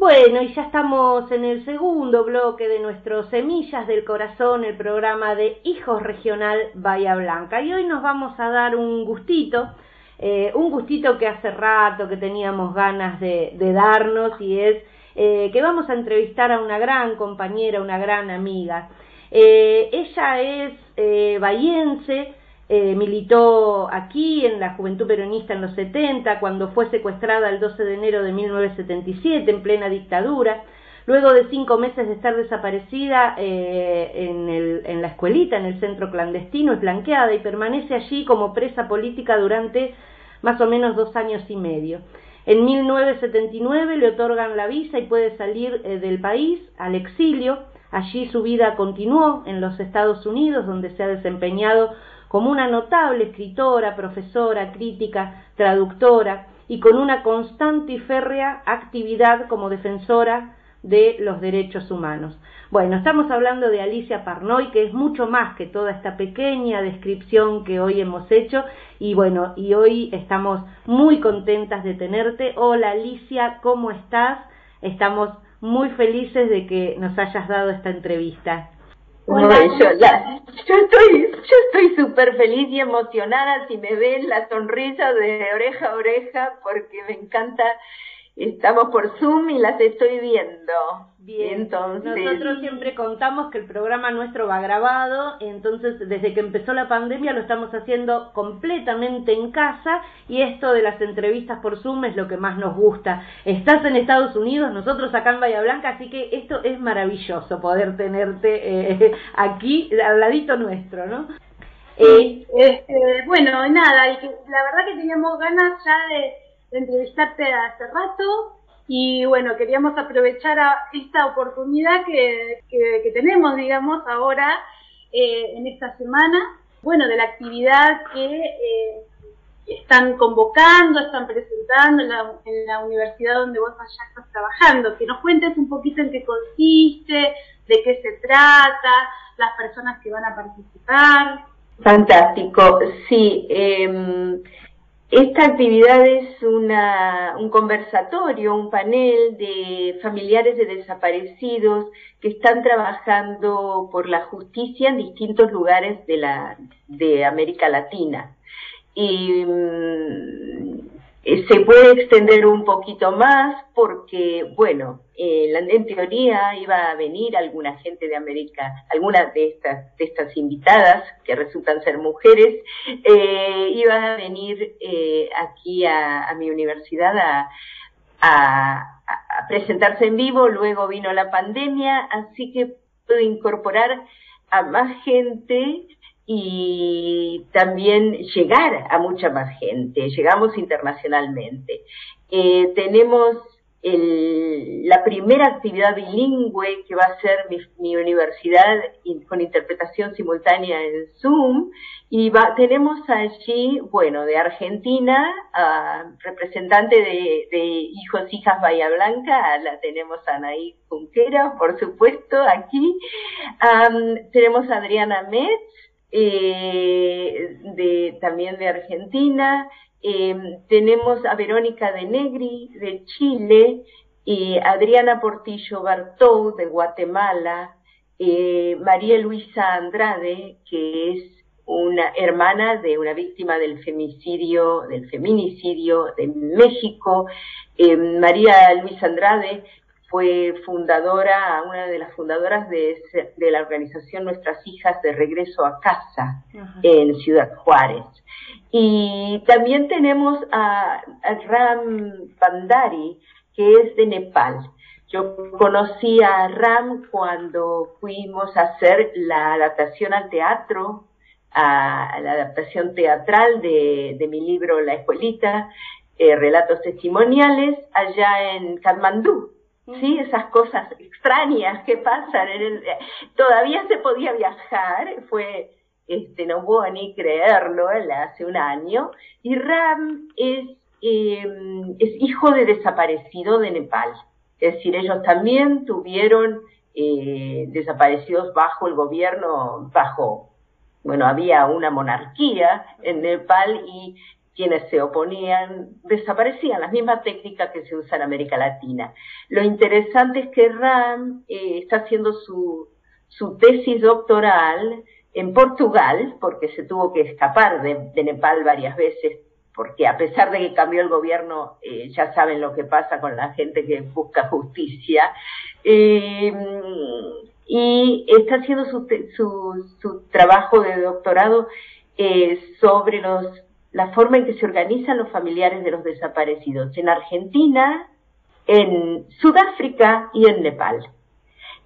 Bueno, y ya estamos en el segundo bloque de nuestro Semillas del Corazón, el programa de Hijos Regional Bahía Blanca. Y hoy nos vamos a dar un gustito, eh, un gustito que hace rato que teníamos ganas de, darnos y es eh, que vamos a entrevistar a una gran compañera, una gran amiga. Eh, ella es bahiense, eh, militó aquí en la Juventud Peronista en los 70, cuando fue secuestrada el 12 de enero de 1977 en plena dictadura. Luego de cinco meses de estar desaparecida eh, en, el, en la escuelita, en el centro clandestino, es blanqueada y permanece allí como presa política durante más o menos dos años y medio. En 1979 le otorgan la visa y puede salir eh, del país al exilio. Allí su vida continuó en los Estados Unidos, donde se ha desempeñado como una notable escritora, profesora, crítica, traductora y con una constante y férrea actividad como defensora de los derechos humanos. Bueno, estamos hablando de Alicia Parnoy, que es mucho más que toda esta pequeña descripción que hoy hemos hecho y bueno, y hoy estamos muy contentas de tenerte. Hola Alicia, ¿cómo estás? Estamos muy felices de que nos hayas dado esta entrevista yo, yo estoy yo estoy súper feliz y emocionada si me ven la sonrisa de oreja a oreja porque me encanta estamos por Zoom y las estoy viendo Bien, entonces... nosotros siempre contamos que el programa nuestro va grabado, entonces desde que empezó la pandemia lo estamos haciendo completamente en casa y esto de las entrevistas por Zoom es lo que más nos gusta. Estás en Estados Unidos, nosotros acá en Bahía Blanca, así que esto es maravilloso poder tenerte eh, aquí al ladito nuestro, ¿no? Eh, este, bueno, nada, la verdad que teníamos ganas ya de entrevistarte hace rato y bueno, queríamos aprovechar esta oportunidad que, que, tenemos, digamos, ahora eh, en esta semana, bueno, de la actividad que eh, están convocando, están presentando en la, universidad donde vos allá estás trabajando. Que nos cuentes un poquito en qué consiste, de qué se trata, las personas que van a participar. Fantástico, sí. Eh, esta actividad es una, un conversatorio, un panel de familiares de desaparecidos que están trabajando por la justicia en distintos lugares de, la, de América Latina. Mm, eh, se puede extender un poquito más porque, bueno, eh, en teoría iba a venir alguna gente de América, algunas de estas, de estas invitadas, que resultan ser mujeres, eh, iban a venir eh, aquí a, mi universidad a, a, presentarse en vivo, luego vino la pandemia, así que pude incorporar a más gente y también llegar a mucha más gente. Llegamos internacionalmente. Eh, tenemos la primera actividad bilingüe que va a ser mi, universidad con interpretación simultánea en Zoom y tenemos allí, bueno, de Argentina, representante de, de, Hijos, Hijas Bahía Blanca, la tenemos Anaí Junquera, por supuesto, aquí. tenemos a Adriana Metz, eh, de, también de Argentina, eh, tenemos a Verónica de Negri de Chile, y Adriana Portillo Bartou de Guatemala, eh, María Luisa Andrade, que es una hermana de una víctima del femicidio, del feminicidio de México. María Luisa Andrade fue fundadora, una de las fundadoras de, de la organización Nuestras Hijas de Regreso a Casa en Ciudad Juárez. Y también tenemos a, Ram Pandari, que es de Nepal. Yo conocí a Ram cuando fuimos a hacer la adaptación al teatro, a, la adaptación teatral de, mi libro La Escuelita, eh, Relatos Testimoniales, allá en Katmandú sí, esas cosas extrañas que pasan. En el, todavía se podía viajar, fue, este, no puedo ni creerlo, hace un año, y Ram es, em, es hijo de desaparecido de Nepal. Es decir, ellos también tuvieron eh, desaparecidos bajo el gobierno, bajo, bueno, había una monarquía en Nepal y quienes se oponían desaparecían, las mismas técnicas que se usan en América Latina. Lo interesante es que Ram eh, está haciendo su, su tesis doctoral en Portugal, porque se tuvo que escapar de, Nepal varias veces, porque a pesar de que cambió el gobierno, eh, ya saben lo que pasa con la gente que busca justicia, eh, y está haciendo su, su, trabajo de doctorado sobre los, la forma en que se organizan los familiares de los desaparecidos en Argentina, en Sudáfrica y en Nepal.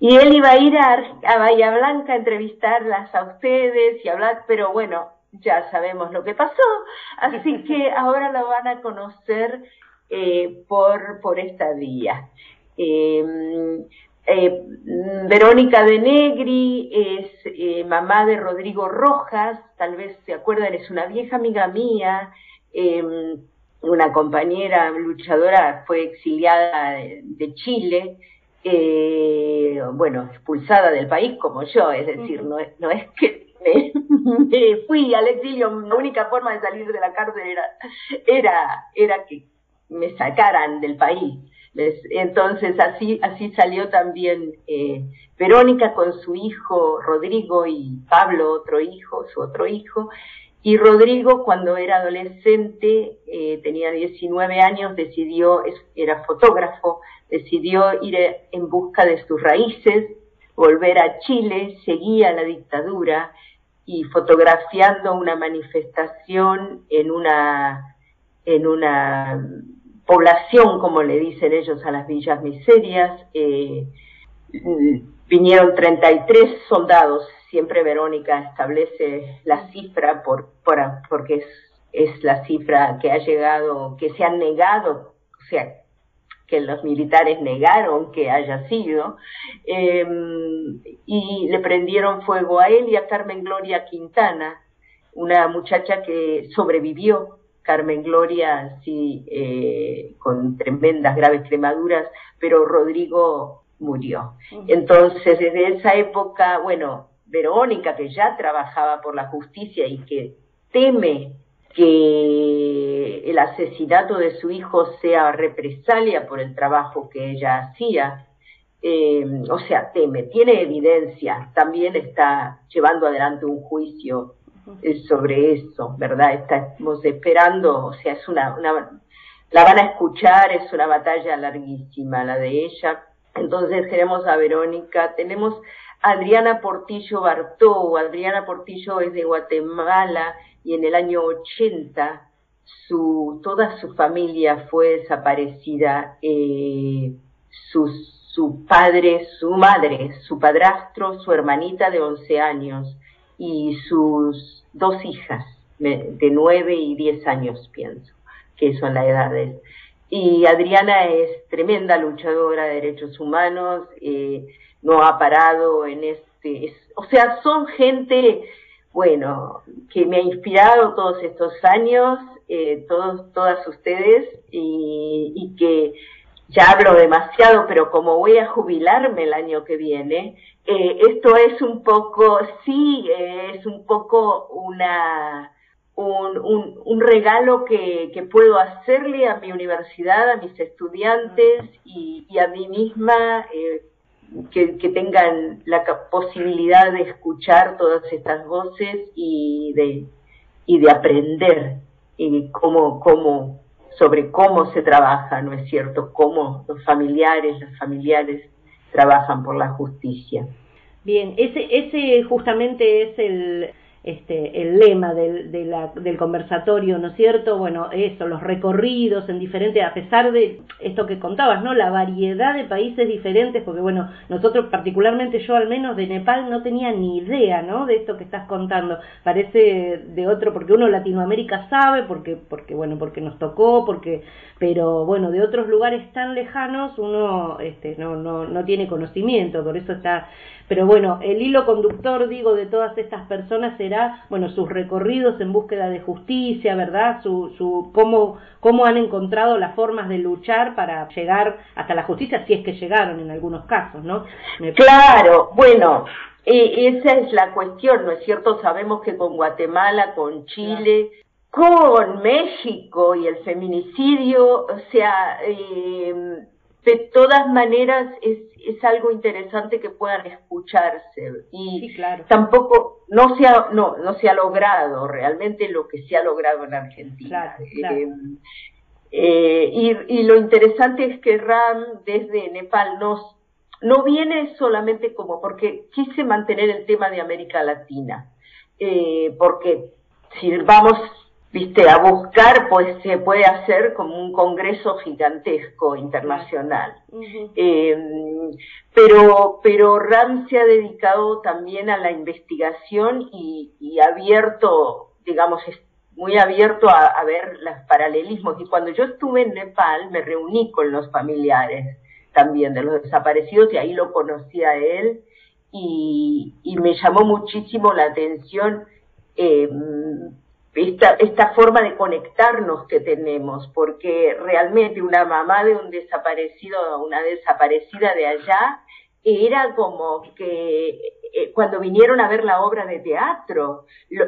Y él iba a ir a, Bahía Blanca a entrevistarlas a ustedes y hablar, pero bueno, ya sabemos lo que pasó, así que ahora lo van a conocer eh, por, por esta vía. Em, eh, Verónica de Negri es eh, mamá de Rodrigo Rojas, tal vez se acuerdan, es una vieja amiga mía, em, una compañera luchadora, fue exiliada de Chile, eh, bueno, expulsada del país como yo, es decir, no, es, no es que me, fui al exilio, la única forma de salir de la cárcel era, era, era que me sacaran del país. Entonces así, así salió también eh, Verónica con su hijo Rodrigo y Pablo, otro hijo, su otro hijo, y Rodrigo, cuando era adolescente, eh, tenía 19 años, decidió, era fotógrafo, decidió ir en busca de sus raíces, volver a Chile, seguía la dictadura y fotografiando una manifestación en una, en una población, como le dicen ellos a las villas miserias, eh, vinieron 33 soldados. Siempre Verónica establece la cifra por, porque es, la cifra que ha llegado, que se han negado, o sea, que los militares negaron que haya sido, em, y le prendieron fuego a él y a Carmen Gloria Quintana, una muchacha que sobrevivió, Carmen Gloria sí, eh, con tremendas graves cremaduras, pero Rodrigo murió. Entonces, desde esa época, bueno, Verónica, que ya trabajaba por la justicia y que teme que el asesinato de su hijo sea represalia por el trabajo que ella hacía, eh, o sea, teme, tiene evidencia, también está llevando adelante un juicio sobre eso, ¿verdad? Estamos esperando, o sea, es una, una, la van a escuchar, es una batalla larguísima la de ella. Entonces tenemos a Verónica, tenemos Adriana Portillo Bartó. Adriana Portillo es de Guatemala y en el año 80 su, toda su familia fue desaparecida. Eh, su, su padre, su madre, su padrastro, su hermanita de 11 años y sus dos hijas de 9 y 10 años, pienso, que son las edades. Y Adriana es tremenda luchadora de derechos humanos. Eh, no ha parado en este, o sea, son gente, bueno, que me ha inspirado todos estos años, eh, todos, todas ustedes, y, que ya hablo demasiado, pero como voy a jubilarme el año que viene, eh, esto es un poco, sí, es un poco una, un, un, regalo que, que, puedo hacerle a mi universidad, a mis estudiantes y, a mí misma eh, que, tengan la posibilidad de escuchar todas estas voces y de, y de aprender cómo, cómo, sobre cómo se trabaja, ¿no es cierto? Cómo los familiares, las familiares trabajan por la justicia. Bien, ese, ese justamente es el, este, el lema del, del conversatorio, ¿no es cierto? Bueno, eso, los recorridos en diferentes, a pesar de esto que contabas, ¿no? La variedad de países diferentes, porque bueno, nosotros particularmente yo al menos de Nepal no tenía ni idea, ¿no? De esto que estás contando. Parece de otro, porque uno Latinoamérica sabe, porque, porque bueno, porque nos tocó, porque, pero bueno, de otros lugares tan lejanos uno, este, no, no, no tiene conocimiento, por eso está pero bueno, el hilo conductor, digo, de todas estas personas será, bueno, sus recorridos en búsqueda de justicia, ¿verdad? Su, su, cómo, cómo han encontrado las formas de luchar para llegar hasta la justicia, si es que llegaron en algunos casos, ¿no? Claro, bueno, esa es la cuestión, ¿no es cierto? Sabemos que con Guatemala, con Chile, con México y el feminicidio, o sea, eh, de todas maneras es, es algo interesante que puedan escucharse. Y tampoco no se ha no no se ha logrado realmente lo que se ha logrado en Argentina. Eh, eh, y, y, lo interesante es que Ram desde Nepal nos no viene solamente como porque quise mantener el tema de América Latina eh, porque si vamos viste, a buscar, pues se puede hacer como un congreso gigantesco internacional. Eh, pero, pero RAM se ha dedicado también a la investigación y, y abierto, digamos, muy abierto a, a, ver los paralelismos. Y cuando yo estuve en Nepal, me reuní con los familiares también de los desaparecidos y ahí lo conocí a él y, y me llamó muchísimo la atención eh, esta, esta forma de conectarnos que tenemos, porque realmente una mamá de un desaparecido, una desaparecida de allá, era como que eh, cuando vinieron a ver la obra de teatro,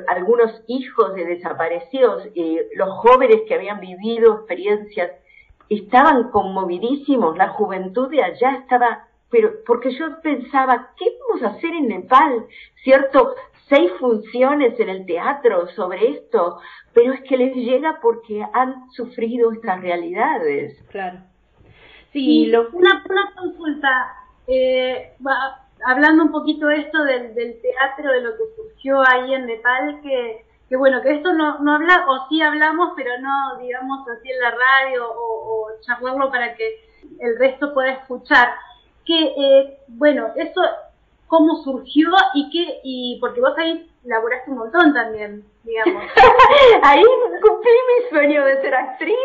algunos hijos de desaparecidos, eh, los jóvenes que habían vivido experiencias, estaban conmovidísimos, la juventud de allá estaba pero porque yo pensaba, ¿qué vamos a hacer en Nepal? ¿Cierto? Seis funciones en el teatro sobre esto, pero es que les llega porque han sufrido estas realidades. Claro. Sí, lo... una, una consulta, eh, hablando un poquito esto del, del, teatro, de lo que surgió ahí en Nepal, que, que bueno, que esto no, no habla, o sí hablamos, pero no, digamos, así en la radio o, o charlarlo para que el resto pueda escuchar. Que, eh, bueno, eso cómo surgió y qué, y porque vos ahí laboraste un montón también, digamos. ahí cumplí mi sueño de ser actriz.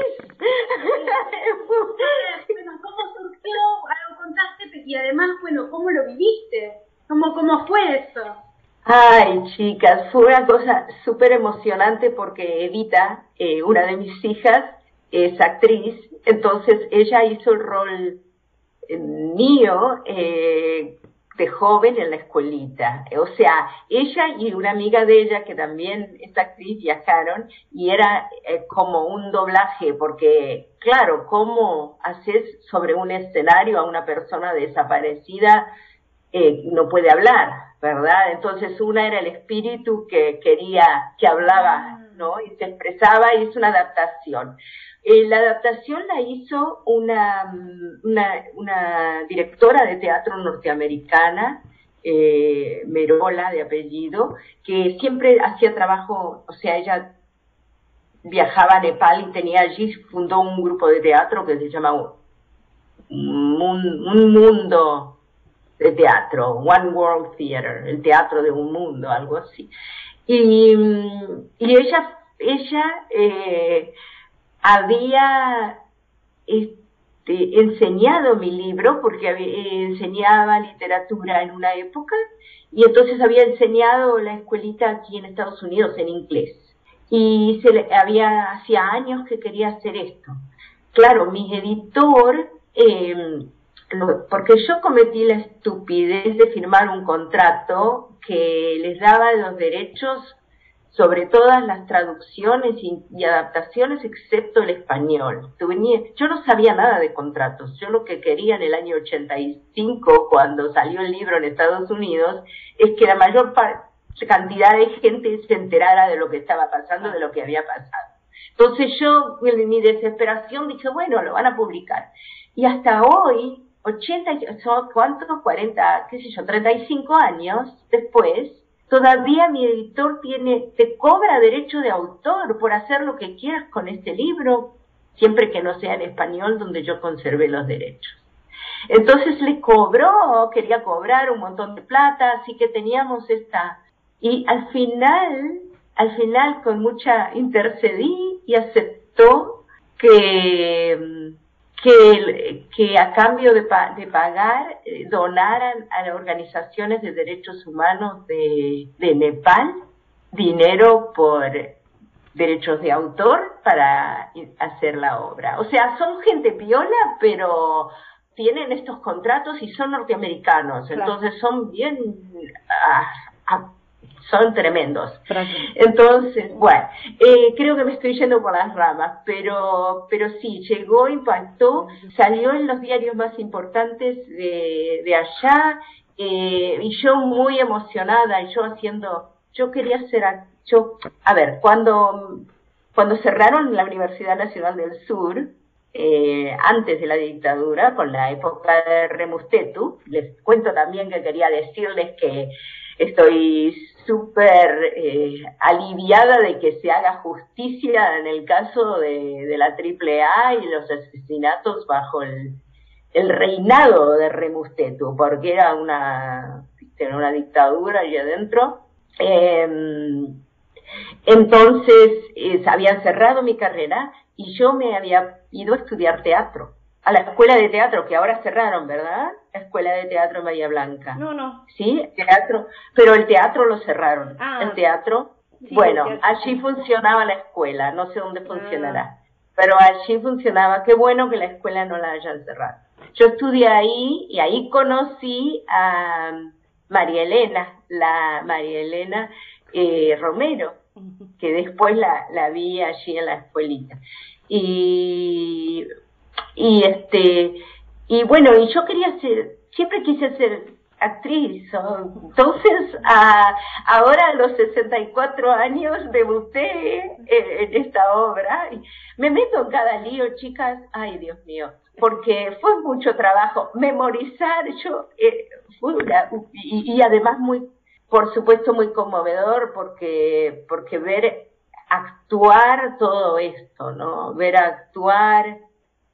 bueno, ¿cómo surgió? Algo contaste y además, bueno, ¿cómo lo viviste? ¿Cómo, cómo fue eso? Ay, chicas, fue una cosa súper emocionante porque Evita, eh, una de mis hijas, es actriz, entonces ella hizo el rol eh, mío eh, de joven en la escuelita. O sea, ella y una amiga de ella que también es actriz viajaron y era eh, como un doblaje porque, claro, ¿cómo haces sobre un escenario a una persona desaparecida? Eh, no puede hablar, ¿verdad? Entonces una era el espíritu que quería, que hablaba, Y se expresaba y es una adaptación. Eh, la adaptación la hizo una, una, una, directora de teatro norteamericana, eh, Merola de apellido, que siempre hacía trabajo, o sea, ella viajaba a Nepal y tenía allí, fundó un grupo de teatro que se llama un mundo de teatro, One World Theater, el teatro de un mundo, algo así. Y, y ella, ella eh, había este, enseñado mi libro porque había, enseñaba literatura en una época y entonces había enseñado la escuelita aquí en Estados Unidos en inglés y se le, había hacía años que quería hacer esto. Claro, mi editor, eh, porque yo cometí la estupidez de firmar un contrato que les daba los derechos sobre todas las traducciones y, adaptaciones excepto el español. Yo no sabía nada de contratos. Yo lo que quería en el año 85, cuando salió el libro en Estados Unidos, es que la mayor cantidad de gente se enterara de lo que estaba pasando, de lo que había pasado. Entonces yo, en mi desesperación, dije, bueno, lo van a publicar. Y hasta hoy, 80, ¿cuántos? 40, qué sé yo, 35 años después, Todavía mi editor tiene, te cobra derecho de autor por hacer lo que quieras con este libro, siempre que no sea en español donde yo conservé los derechos. Entonces le cobró, quería cobrar un montón de plata, así que teníamos esta. Y al final, al final con mucha intercedí y aceptó que que, que a cambio de, de pagar eh, donaran a organizaciones de derechos humanos de, de Nepal dinero por derechos de autor para hacer la obra. O sea, son gente piola, pero tienen estos contratos y son norteamericanos, entonces son bien, ah, ah, son tremendos. Entonces, bueno, eh, creo que me estoy yendo por las ramas, pero, pero sí, llegó, impactó, salió en los diarios más importantes de, de allá, eh, y yo muy emocionada, y yo haciendo, yo quería ser, yo, a ver, cuando, cuando cerraron la Universidad Nacional del Sur, eh, antes de la dictadura, con la época de Remustetu. Les cuento también que quería decirles que estoy súper eh, aliviada de que se haga justicia en el caso de, la AAA y los asesinatos bajo el, reinado de Remustetu, porque era una, una dictadura allí adentro. Em, entonces, eh, habían cerrado mi carrera y yo me había ido a estudiar teatro, a la escuela de teatro, que ahora cerraron, ¿verdad? La escuela de teatro en Bahía Blanca. No, no. Sí, teatro, pero el teatro lo cerraron. Ah. el teatro, bueno, allí funcionaba la escuela, no sé dónde funcionará, ah. pero allí funcionaba. Qué bueno que la escuela no la hayan cerrado. Yo estudié ahí y ahí conocí a María Elena, la María Elena eh, Romero, que después la, la vi allí en la escuelita y, y este, y bueno, y yo quería ser, siempre quise ser actriz. Entonces, a, ahora a los 64 años debuté en, esta obra. Me meto en cada lío, chicas. Ay, Dios mío. Porque fue mucho trabajo. Memorizar, yo, eh, y, y, además muy, por supuesto, muy conmovedor porque, porque ver actuar todo esto, ¿no? Ver actuar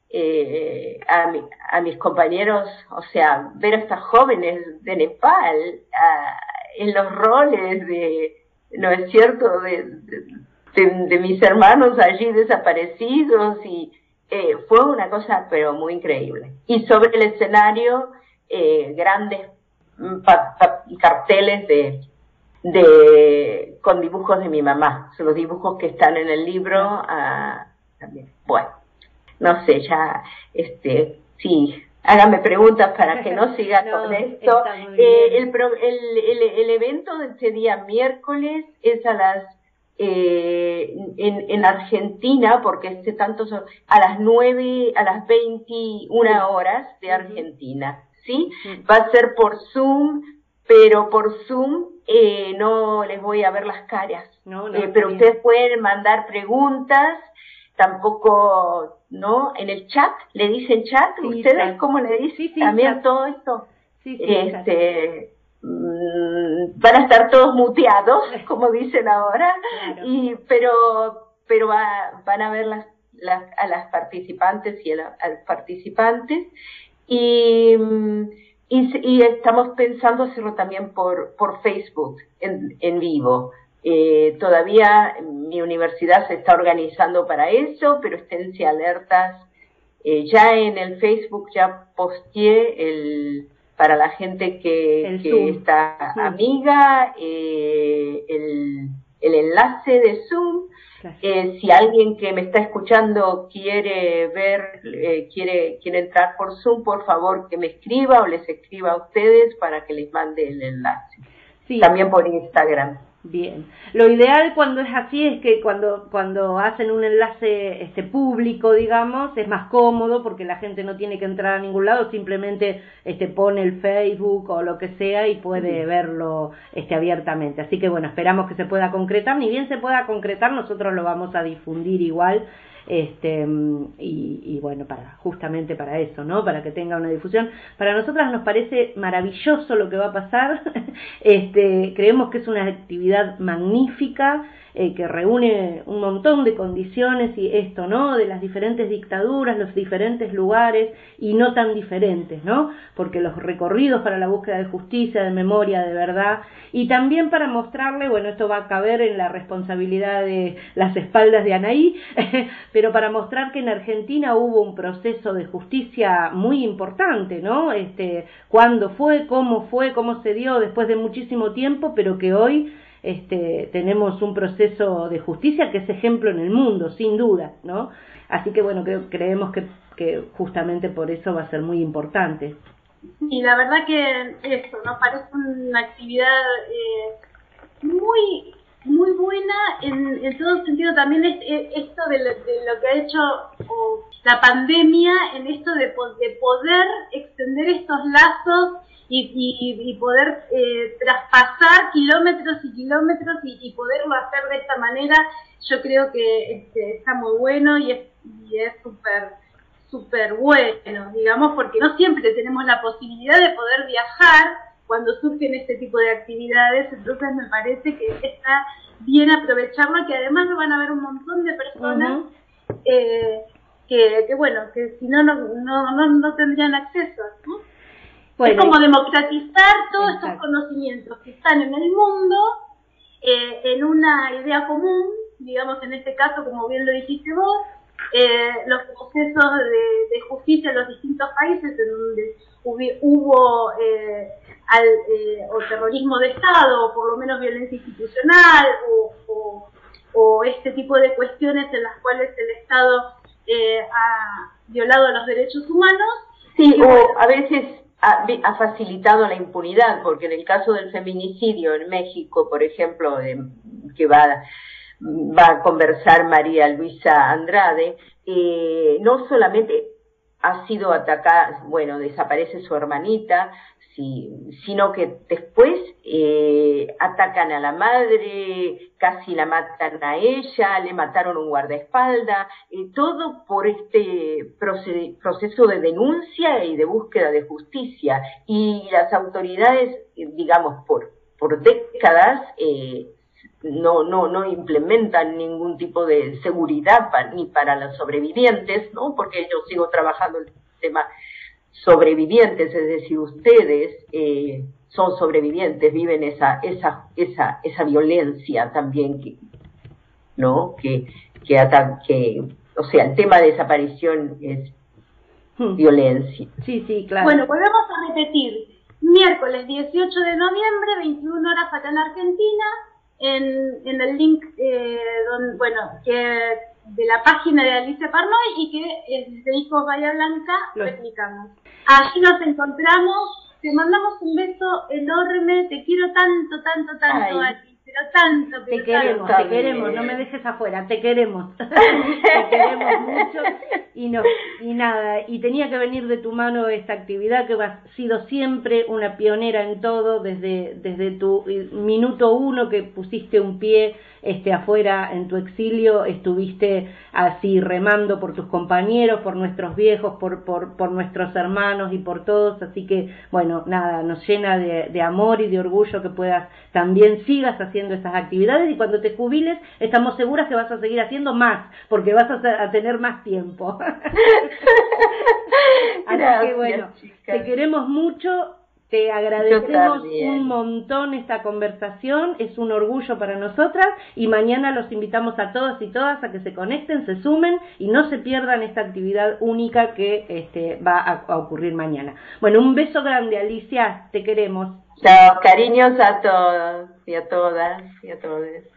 eh, a, a, mis compañeros, o sea, ver a estas jóvenes de Nepal en los roles de, ¿no es cierto?, de, mis hermanos allí desaparecidos y eh, fue una cosa pero muy increíble. Y sobre el escenario, eh, grandes mm, carteles de de con dibujos de mi mamá, son los dibujos que están en el libro ah, también. Bueno, no sé, ya, este, sí, háganme preguntas para que no siga con esto. Eh, el, el, el, evento de este día miércoles es a las eh, en, en, Argentina, porque este tanto son a las 9, a las 21 horas de Argentina, ¿sí? Va a ser por Zoom, pero por Zoom eh, no les voy a ver las caras. Eh, pero ustedes pueden mandar preguntas, tampoco, ¿no? En el chat, ¿le dicen chat? ¿Ustedes cómo le dicen también todo esto? este, mm, van a estar todos muteados, como dicen ahora, y pero pero van a ver las, las, a las participantes y a, los participantes y mm, y, estamos pensando hacerlo también por, por Facebook, en, en vivo. Eh, todavía mi universidad se está organizando para eso, pero esténse alertas. Eh, ya en el Facebook ya posteé el, para la gente que, que está amiga eh, el, el enlace de Zoom eh, si alguien que me está escuchando quiere ver, eh, quiere, quiere entrar por Zoom, por favor que me escriba o les escriba a ustedes para que les mande el enlace. También por Instagram. Bien. Lo ideal cuando es así es que cuando, cuando hacen un enlace este, público, digamos, es más cómodo porque la gente no tiene que entrar a ningún lado, simplemente este, pone el Facebook o lo que sea y puede verlo este, abiertamente. Así que bueno, esperamos que se pueda concretar. Ni bien se pueda concretar, nosotros lo vamos a difundir igual este y, y, bueno para justamente para eso no para que tenga una difusión. Para nosotras nos parece maravilloso lo que va a pasar. Este creemos que es una actividad magnífica eh, que reúne un montón de condiciones y esto, ¿no? De las diferentes dictaduras, los diferentes lugares y no tan diferentes, ¿no? Porque los recorridos para la búsqueda de justicia, de memoria, de verdad y también para mostrarle, bueno, esto va a caber en la responsabilidad de las espaldas de Anaí, pero para mostrar que en Argentina hubo un proceso de justicia muy importante, ¿no? Este, cuándo fue, cómo fue, cómo se dio después de muchísimo tiempo, pero que hoy este, tenemos un proceso de justicia que es ejemplo en el mundo, sin duda, ¿no? Así que bueno, creo, creemos que, que justamente por eso va a ser muy importante. Y la verdad que eso, ¿no? Parece una actividad eh, muy muy buena en, todo sentido también es, esto de lo, que ha hecho la pandemia en esto de, de poder extender estos lazos y, y, poder eh, traspasar kilómetros y kilómetros y, poderlo hacer de esta manera, yo creo que este, está muy bueno y es y es súper súper bueno, digamos, porque no siempre tenemos la posibilidad de poder viajar cuando surgen este tipo de actividades, entonces me parece que está bien aprovecharlo, que además lo van a ver un montón de personas eh, que, que, bueno, que si no, no, no, no tendrían acceso. Es como democratizar todos estos conocimientos que están en el mundo eh, en una idea común, digamos en este caso, como bien lo dijiste vos, eh, los procesos de, justicia en los distintos países en donde hubo, eh, o terrorismo de Estado, o por lo menos violencia institucional, o, o, este tipo de cuestiones en las cuales el Estado ha violado los derechos humanos. Sí, o a veces ha, facilitado la impunidad, porque en el caso del feminicidio en México, por ejemplo, que va, va a conversar María Luisa Andrade, eh, no solamente ha sido atacada, bueno, desaparece su hermanita, sino que después eh, atacan a la madre, casi la matan a ella, le mataron un guardaespaldas, eh, todo por este proceso de denuncia y de búsqueda de justicia. Y las autoridades, digamos, por, por décadas, eh, no, no, no implementan ningún tipo de seguridad ni para los sobrevivientes, ¿no? Porque yo sigo trabajando el tema sobrevivientes, es decir, ustedes eh, son sobrevivientes, viven esa, esa, esa, esa violencia también que, ¿no? Que, que, que, o sea, el tema de desaparición es hmm. violencia. Sí, sí, claro. Bueno, volvemos a repetir. Miércoles 18 de noviembre, 21 horas acá en Argentina, en, en el link, eh, donde, bueno, que de la página de Alicia Parnoy y que desde Hijos Bahía Blanca lo explicamos. Allí nos encontramos, te mandamos un beso enorme, te quiero tanto, tanto, tanto pero tanto, te queremos, te queremos, no me dejes afuera, te queremos, te queremos mucho. Y no, y nada, y tenía que venir de tu mano esta actividad que has sido siempre una pionera en todo, desde, desde tu minuto uno que pusiste un pie este, afuera en tu exilio, estuviste así remando por tus compañeros, por nuestros viejos, por, por, por nuestros hermanos y por todos, así que bueno, nada, nos llena de, de amor y de orgullo que puedas también sigas haciendo estas actividades y cuando te jubiles estamos seguras que vas a seguir haciendo más, porque vas a, tener más tiempo. así que bueno, te queremos mucho te agradecemos un montón esta conversación, es un orgullo para nosotras y mañana los invitamos a todos y todas a que se conecten, se sumen y no se pierdan esta actividad única que este, va a, ocurrir mañana. Bueno, un beso grande Alicia, te queremos. Chao, cariños a todos y a todas y a todos.